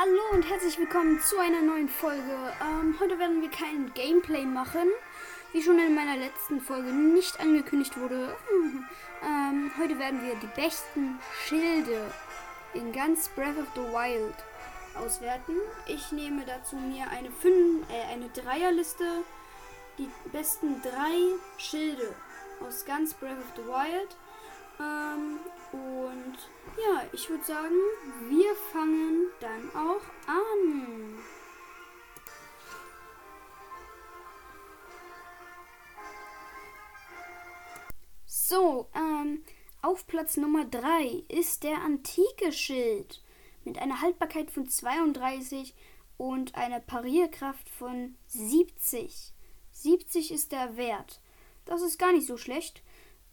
Hallo und herzlich willkommen zu einer neuen Folge. Ähm, heute werden wir kein Gameplay machen, wie schon in meiner letzten Folge nicht angekündigt wurde. ähm, heute werden wir die besten Schilde in ganz Breath of the Wild auswerten. Ich nehme dazu mir eine, fünf, äh, eine Dreierliste, die besten drei Schilde aus ganz Breath of the Wild. Ähm, und ja, ich würde sagen, wir fangen dann auch an. So, ähm, auf Platz Nummer 3 ist der antike Schild mit einer Haltbarkeit von 32 und einer Parierkraft von 70. 70 ist der Wert. Das ist gar nicht so schlecht.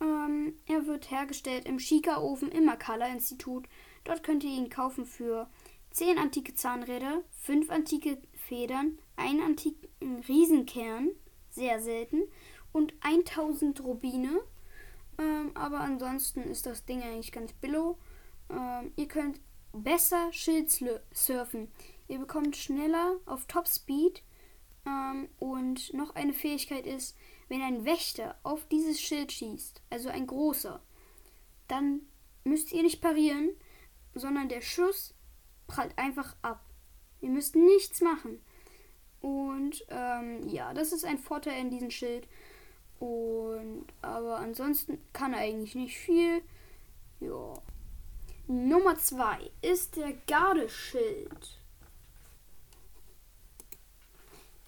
Ähm, er wird hergestellt im Schika-Ofen im Makala-Institut. Dort könnt ihr ihn kaufen für 10 antike Zahnräder, 5 antike Federn, einen antiken Riesenkern, sehr selten, und 1000 Rubine. Ähm, aber ansonsten ist das Ding eigentlich ganz billow. Ähm, ihr könnt besser Schild surfen. Ihr bekommt schneller auf Top Speed. Ähm, und noch eine Fähigkeit ist, wenn ein Wächter auf dieses Schild schießt, also ein großer, dann müsst ihr nicht parieren, sondern der Schuss prallt einfach ab. Ihr müsst nichts machen. Und ähm, ja, das ist ein Vorteil in diesem Schild. Und aber ansonsten kann er eigentlich nicht viel. Ja. Nummer 2 ist der Gardeschild.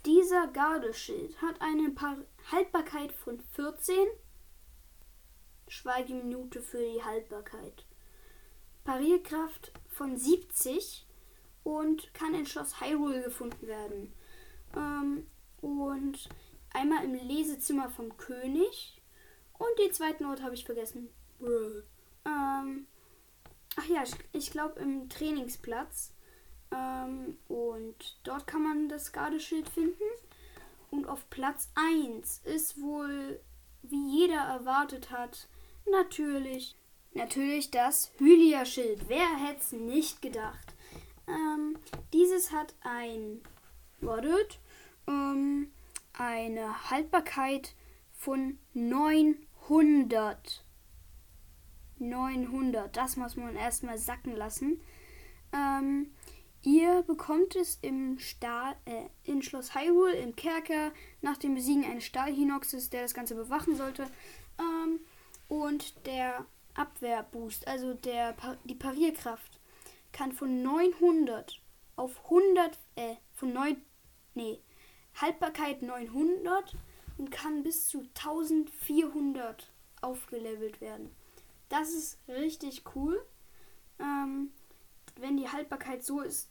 Dieser Gardeschild hat eine Haltbarkeit von 14. Schweigeminute für die Haltbarkeit. Parierkraft von 70 und kann in Schloss Hyrule gefunden werden. Ähm, und einmal im Lesezimmer vom König. Und den zweiten Ort habe ich vergessen. Ähm, ach ja, ich, ich glaube im Trainingsplatz. Ähm, und dort kann man das Gardeschild finden. Und auf Platz 1 ist wohl, wie jeder erwartet hat, natürlich, natürlich das Hylia-Schild. Wer hätte es nicht gedacht? Ähm, dieses hat ein, wartet, ähm, eine Haltbarkeit von 900. 900, das muss man erstmal sacken lassen. Ähm, Ihr bekommt es im Stahl, äh, in Schloss Hyrule im Kerker nach dem Besiegen eines Stahlhinoxes, der das Ganze bewachen sollte. Ähm, und der Abwehrboost, also der, die Parierkraft, kann von 900 auf 100, äh, von 9, nee, Haltbarkeit 900 und kann bis zu 1400 aufgelevelt werden. Das ist richtig cool. Ähm, wenn die Haltbarkeit so ist,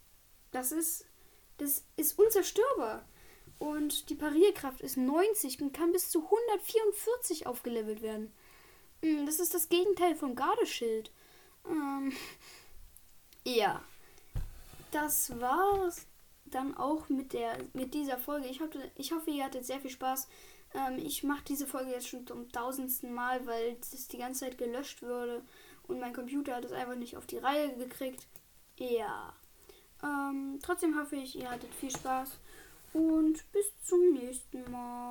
das ist, das ist unzerstörbar. Und die Parierkraft ist 90 und kann bis zu 144 aufgelevelt werden. Hm, das ist das Gegenteil vom Gardeschild. Ähm, ja. Das war's dann auch mit der mit dieser Folge. Ich hoffe, ich hoffe ihr hattet sehr viel Spaß. Ähm, ich mache diese Folge jetzt schon zum tausendsten Mal, weil es die ganze Zeit gelöscht wurde und mein Computer hat es einfach nicht auf die Reihe gekriegt. Ja. Ähm, trotzdem hoffe ich, ihr hattet viel Spaß und bis zum nächsten Mal.